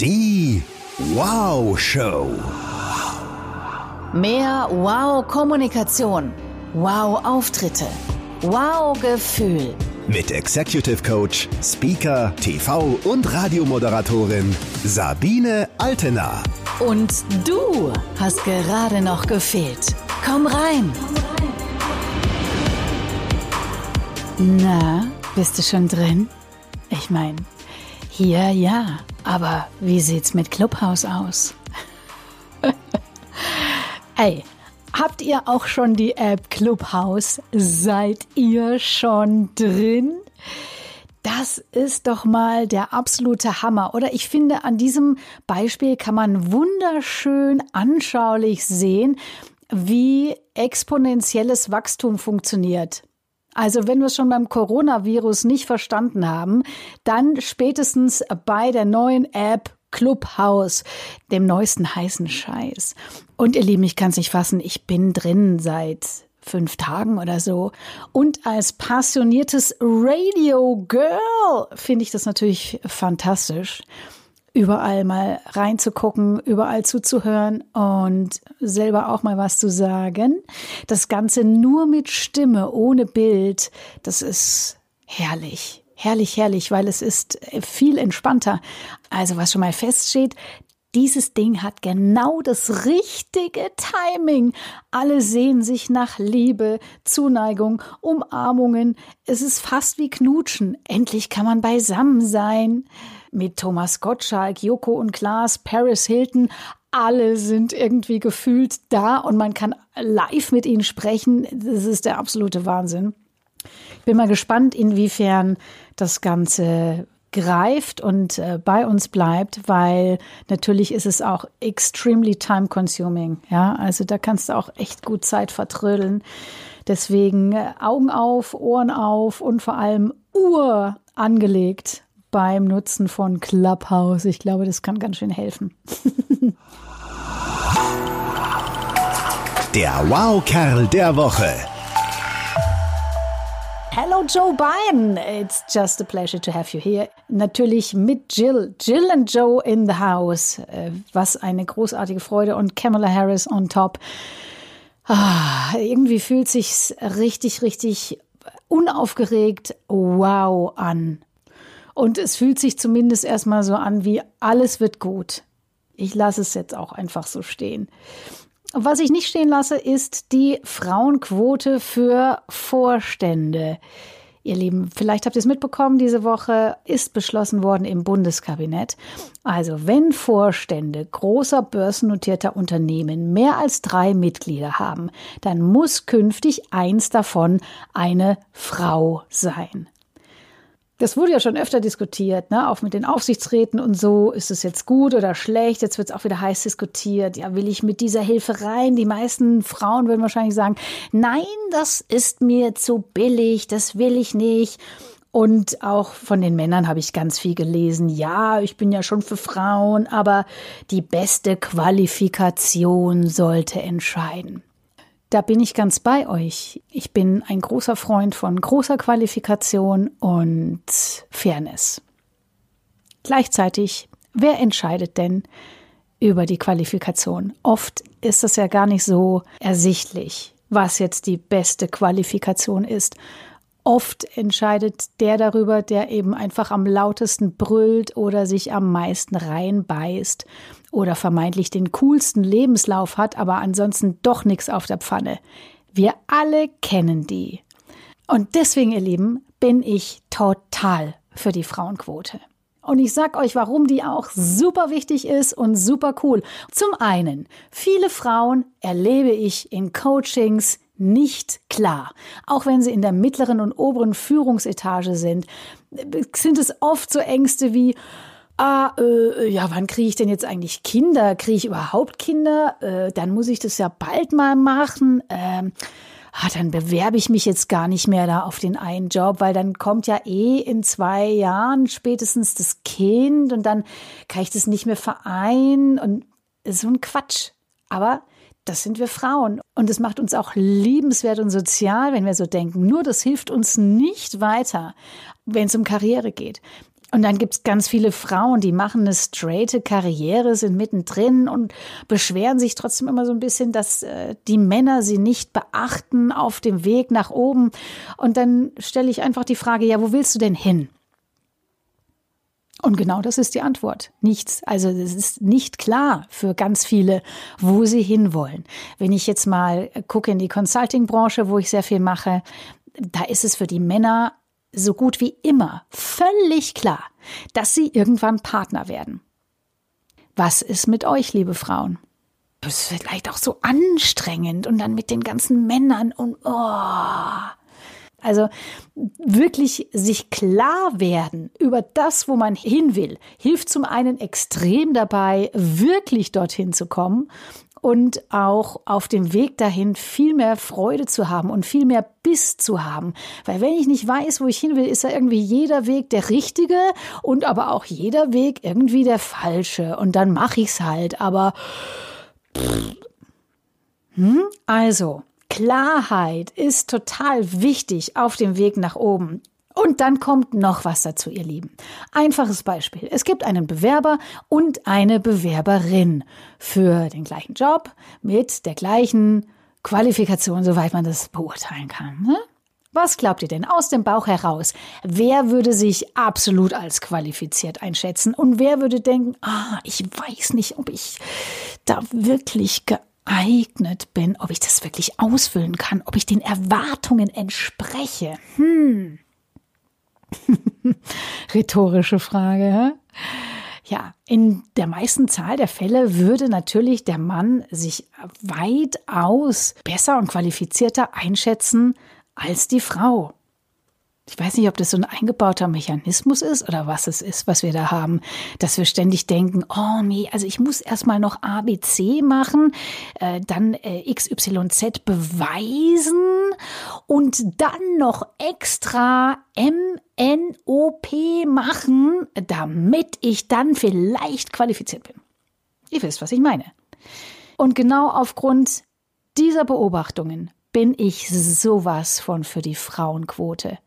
Die Wow Show. Mehr Wow-Kommunikation. Wow-Auftritte. Wow-Gefühl. Mit Executive Coach, Speaker, TV und Radiomoderatorin Sabine Altena. Und du hast gerade noch gefehlt. Komm rein. Na, bist du schon drin? Ich meine, hier ja, aber wie sieht's mit Clubhouse aus? Ey, habt ihr auch schon die App Clubhouse? Seid ihr schon drin? Das ist doch mal der absolute Hammer. Oder ich finde, an diesem Beispiel kann man wunderschön anschaulich sehen, wie exponentielles Wachstum funktioniert. Also wenn wir es schon beim Coronavirus nicht verstanden haben, dann spätestens bei der neuen App Clubhouse, dem neuesten heißen Scheiß. Und ihr Lieben, ich kann es nicht fassen, ich bin drin seit fünf Tagen oder so. Und als passioniertes Radio Girl finde ich das natürlich fantastisch überall mal reinzugucken, überall zuzuhören und selber auch mal was zu sagen. Das Ganze nur mit Stimme, ohne Bild, das ist herrlich. Herrlich, herrlich, weil es ist viel entspannter. Also was schon mal feststeht, dieses Ding hat genau das richtige Timing. Alle sehen sich nach Liebe, Zuneigung, Umarmungen. Es ist fast wie Knutschen. Endlich kann man beisammen sein mit Thomas Gottschalk, Joko und Klaas, Paris Hilton. Alle sind irgendwie gefühlt da und man kann live mit ihnen sprechen. Das ist der absolute Wahnsinn. Ich bin mal gespannt, inwiefern das Ganze greift und äh, bei uns bleibt, weil natürlich ist es auch extremely time consuming. Ja, also da kannst du auch echt gut Zeit vertrödeln. Deswegen äh, Augen auf, Ohren auf und vor allem Uhr angelegt beim Nutzen von Clubhouse. Ich glaube, das kann ganz schön helfen. Der Wow-Kerl der Woche. Hello Joe Biden. It's just a pleasure to have you here. Natürlich mit Jill. Jill and Joe in the house. Äh, was eine großartige Freude. Und Kamala Harris on top. Ah, irgendwie fühlt sich's richtig, richtig unaufgeregt wow an. Und es fühlt sich zumindest erstmal so an, wie alles wird gut. Ich lasse es jetzt auch einfach so stehen. Was ich nicht stehen lasse, ist die Frauenquote für Vorstände. Ihr Lieben, vielleicht habt ihr es mitbekommen, diese Woche ist beschlossen worden im Bundeskabinett. Also wenn Vorstände großer börsennotierter Unternehmen mehr als drei Mitglieder haben, dann muss künftig eins davon eine Frau sein. Das wurde ja schon öfter diskutiert, ne? auch mit den Aufsichtsräten und so. Ist es jetzt gut oder schlecht? Jetzt wird es auch wieder heiß diskutiert. Ja, will ich mit dieser Hilfe rein? Die meisten Frauen würden wahrscheinlich sagen, nein, das ist mir zu billig, das will ich nicht. Und auch von den Männern habe ich ganz viel gelesen. Ja, ich bin ja schon für Frauen, aber die beste Qualifikation sollte entscheiden. Da bin ich ganz bei euch. Ich bin ein großer Freund von großer Qualifikation und Fairness. Gleichzeitig, wer entscheidet denn über die Qualifikation? Oft ist es ja gar nicht so ersichtlich, was jetzt die beste Qualifikation ist. Oft entscheidet der darüber, der eben einfach am lautesten brüllt oder sich am meisten reinbeißt oder vermeintlich den coolsten Lebenslauf hat, aber ansonsten doch nichts auf der Pfanne. Wir alle kennen die. Und deswegen, ihr Lieben, bin ich total für die Frauenquote. Und ich sag euch, warum die auch super wichtig ist und super cool. Zum einen, viele Frauen erlebe ich in Coachings nicht klar. Auch wenn sie in der mittleren und oberen Führungsetage sind, sind es oft so Ängste wie, ah, äh, ja, wann kriege ich denn jetzt eigentlich Kinder? Kriege ich überhaupt Kinder? Äh, dann muss ich das ja bald mal machen. Ähm, ah, dann bewerbe ich mich jetzt gar nicht mehr da auf den einen Job, weil dann kommt ja eh in zwei Jahren spätestens das Kind und dann kann ich das nicht mehr vereinen und so ein Quatsch. Aber das sind wir Frauen. Und es macht uns auch liebenswert und sozial, wenn wir so denken. Nur das hilft uns nicht weiter, wenn es um Karriere geht. Und dann gibt's ganz viele Frauen, die machen eine straighte Karriere, sind mittendrin und beschweren sich trotzdem immer so ein bisschen, dass äh, die Männer sie nicht beachten auf dem Weg nach oben. Und dann stelle ich einfach die Frage, ja, wo willst du denn hin? Und genau das ist die Antwort. Nichts. Also es ist nicht klar für ganz viele, wo sie hinwollen. Wenn ich jetzt mal gucke in die Consulting-Branche, wo ich sehr viel mache, da ist es für die Männer so gut wie immer völlig klar, dass sie irgendwann Partner werden. Was ist mit euch, liebe Frauen? Das ist vielleicht auch so anstrengend und dann mit den ganzen Männern und oh. Also wirklich sich klar werden über das, wo man hin will, hilft zum einen extrem dabei, wirklich dorthin zu kommen und auch auf dem Weg dahin viel mehr Freude zu haben und viel mehr Biss zu haben. Weil wenn ich nicht weiß, wo ich hin will, ist da irgendwie jeder Weg der richtige und aber auch jeder Weg irgendwie der falsche. Und dann mache ich's halt. Aber hm? also Klarheit ist total wichtig auf dem Weg nach oben. Und dann kommt noch was dazu, ihr Lieben. Einfaches Beispiel. Es gibt einen Bewerber und eine Bewerberin für den gleichen Job mit der gleichen Qualifikation, soweit man das beurteilen kann. Ne? Was glaubt ihr denn aus dem Bauch heraus? Wer würde sich absolut als qualifiziert einschätzen? Und wer würde denken, ah, ich weiß nicht, ob ich da wirklich geeignet bin, ob ich das wirklich ausfüllen kann, ob ich den Erwartungen entspreche? Hm. Rhetorische Frage. Ja, in der meisten Zahl der Fälle würde natürlich der Mann sich weitaus besser und qualifizierter einschätzen als die Frau. Ich weiß nicht, ob das so ein eingebauter Mechanismus ist oder was es ist, was wir da haben, dass wir ständig denken, oh nee, also ich muss erstmal noch ABC machen, äh, dann äh, XYZ beweisen und dann noch extra MNOP machen, damit ich dann vielleicht qualifiziert bin. Ihr wisst, was ich meine. Und genau aufgrund dieser Beobachtungen bin ich sowas von für die Frauenquote.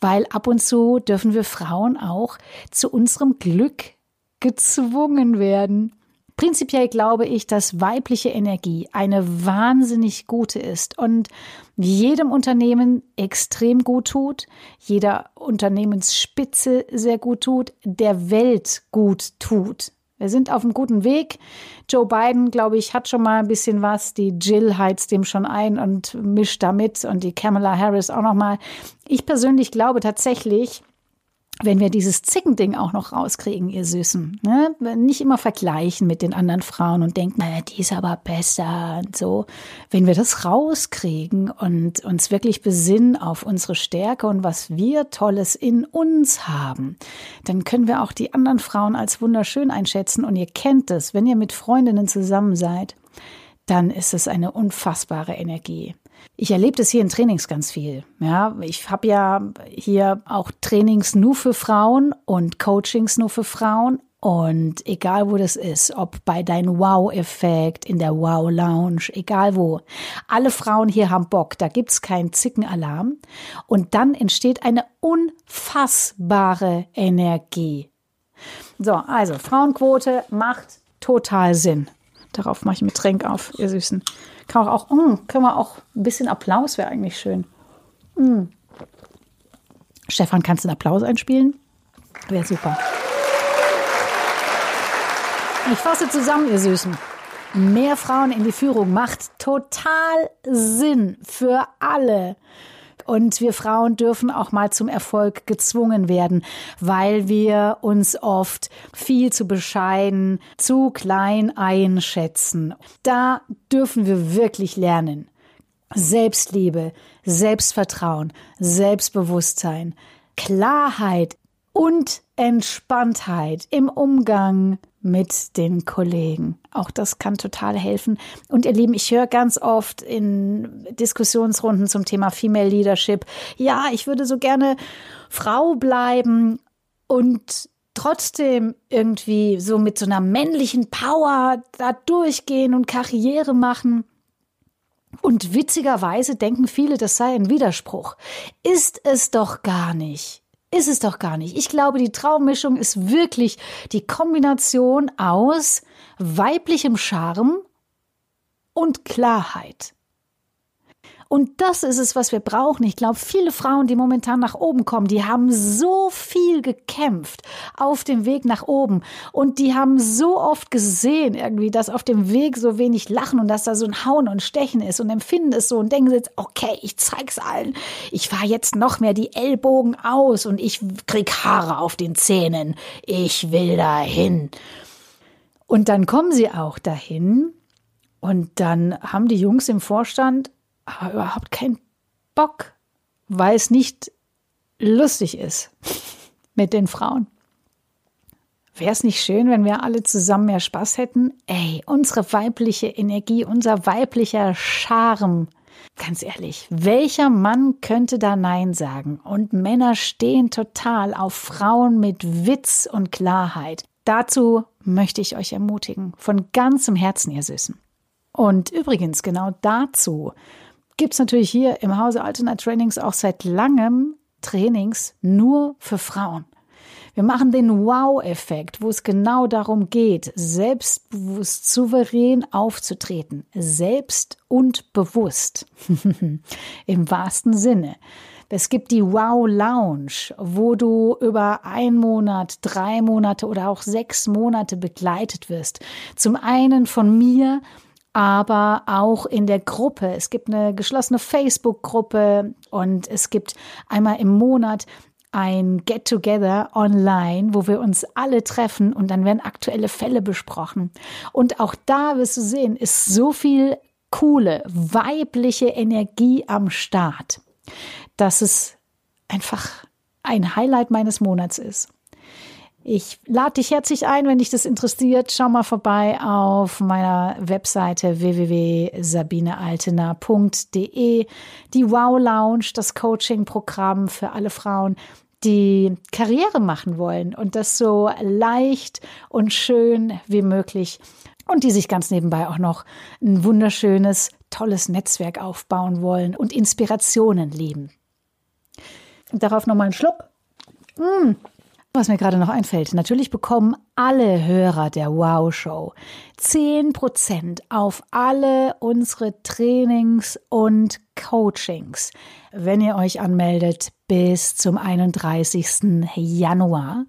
Weil ab und zu dürfen wir Frauen auch zu unserem Glück gezwungen werden. Prinzipiell glaube ich, dass weibliche Energie eine wahnsinnig gute ist und jedem Unternehmen extrem gut tut, jeder Unternehmensspitze sehr gut tut, der Welt gut tut. Wir sind auf einem guten Weg. Joe Biden, glaube ich, hat schon mal ein bisschen was. Die Jill heizt dem schon ein und mischt damit und die Kamala Harris auch noch mal. Ich persönlich glaube tatsächlich, wenn wir dieses Zickending auch noch rauskriegen, ihr Süßen, ne? nicht immer vergleichen mit den anderen Frauen und denken, naja, die ist aber besser und so. Wenn wir das rauskriegen und uns wirklich besinnen auf unsere Stärke und was wir Tolles in uns haben, dann können wir auch die anderen Frauen als wunderschön einschätzen und ihr kennt es, wenn ihr mit Freundinnen zusammen seid, dann ist es eine unfassbare Energie. Ich erlebe das hier in Trainings ganz viel. Ja, ich habe ja hier auch Trainings nur für Frauen und Coachings nur für Frauen. Und egal wo das ist, ob bei deinem Wow-Effekt, in der Wow-Lounge, egal wo, alle Frauen hier haben Bock, da gibt's keinen Zickenalarm. Und dann entsteht eine unfassbare Energie. So, also Frauenquote macht total Sinn. Darauf mache ich mir Tränk auf, ihr Süßen. Kann man auch, mm, können wir auch ein bisschen Applaus wäre eigentlich schön. Mm. Stefan, kannst du einen Applaus einspielen? Wäre super. Ich fasse zusammen, ihr Süßen. Mehr Frauen in die Führung macht total Sinn für alle. Und wir Frauen dürfen auch mal zum Erfolg gezwungen werden, weil wir uns oft viel zu bescheiden, zu klein einschätzen. Da dürfen wir wirklich lernen. Selbstliebe, Selbstvertrauen, Selbstbewusstsein, Klarheit und Entspanntheit im Umgang mit den Kollegen. Auch das kann total helfen. Und ihr Lieben, ich höre ganz oft in Diskussionsrunden zum Thema Female Leadership, ja, ich würde so gerne Frau bleiben und trotzdem irgendwie so mit so einer männlichen Power da durchgehen und Karriere machen. Und witzigerweise denken viele, das sei ein Widerspruch. Ist es doch gar nicht. Ist es doch gar nicht. Ich glaube, die Traummischung ist wirklich die Kombination aus weiblichem Charme und Klarheit. Und das ist es, was wir brauchen. Ich glaube, viele Frauen, die momentan nach oben kommen, die haben so viel gekämpft auf dem Weg nach oben. Und die haben so oft gesehen, irgendwie, dass auf dem Weg so wenig Lachen und dass da so ein Hauen und Stechen ist und empfinden es so und denken jetzt, okay, ich zeig's allen. Ich fahre jetzt noch mehr die Ellbogen aus und ich krieg Haare auf den Zähnen. Ich will dahin. Und dann kommen sie auch dahin. Und dann haben die Jungs im Vorstand aber überhaupt keinen Bock, weil es nicht lustig ist mit den Frauen. Wäre es nicht schön, wenn wir alle zusammen mehr Spaß hätten? Ey, unsere weibliche Energie, unser weiblicher Charme. Ganz ehrlich, welcher Mann könnte da Nein sagen? Und Männer stehen total auf Frauen mit Witz und Klarheit. Dazu möchte ich euch ermutigen. Von ganzem Herzen, ihr Süßen. Und übrigens, genau dazu gibt es natürlich hier im Hause Altena Trainings auch seit langem Trainings nur für Frauen. Wir machen den Wow-Effekt, wo es genau darum geht, selbstbewusst, souverän aufzutreten. Selbst und bewusst. Im wahrsten Sinne. Es gibt die Wow Lounge, wo du über ein Monat, drei Monate oder auch sechs Monate begleitet wirst. Zum einen von mir aber auch in der Gruppe. Es gibt eine geschlossene Facebook-Gruppe und es gibt einmal im Monat ein Get-Together online, wo wir uns alle treffen und dann werden aktuelle Fälle besprochen. Und auch da wirst du sehen, ist so viel coole weibliche Energie am Start, dass es einfach ein Highlight meines Monats ist. Ich lade dich herzlich ein, wenn dich das interessiert. Schau mal vorbei auf meiner Webseite www.sabinealtener.de. Die Wow Lounge, das Coaching-Programm für alle Frauen, die Karriere machen wollen und das so leicht und schön wie möglich und die sich ganz nebenbei auch noch ein wunderschönes, tolles Netzwerk aufbauen wollen und Inspirationen lieben. Darauf nochmal einen Schluck. Mmh. Was mir gerade noch einfällt, natürlich bekommen alle Hörer der Wow Show 10% auf alle unsere Trainings und Coachings, wenn ihr euch anmeldet bis zum 31. Januar.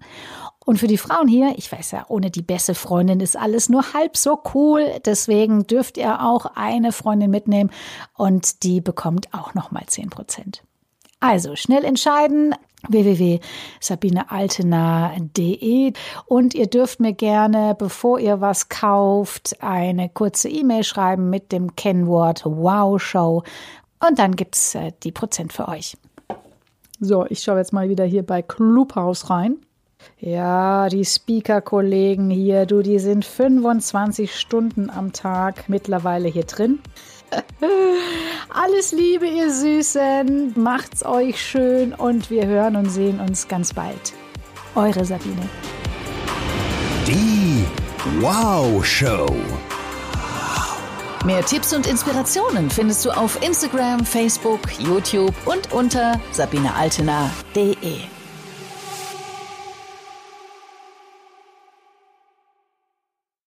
Und für die Frauen hier, ich weiß ja, ohne die beste Freundin ist alles nur halb so cool. Deswegen dürft ihr auch eine Freundin mitnehmen und die bekommt auch nochmal 10%. Also schnell entscheiden www.sabinealtener.de und ihr dürft mir gerne, bevor ihr was kauft, eine kurze E-Mail schreiben mit dem Kennwort Wow Show und dann gibt's äh, die Prozent für euch. So, ich schaue jetzt mal wieder hier bei Clubhouse rein. Ja, die Speaker-Kollegen hier, du, die sind 25 Stunden am Tag mittlerweile hier drin. Alles Liebe, ihr Süßen. Macht's euch schön und wir hören und sehen uns ganz bald. Eure Sabine. Die Wow Show. Mehr Tipps und Inspirationen findest du auf Instagram, Facebook, YouTube und unter sabinealtener.de.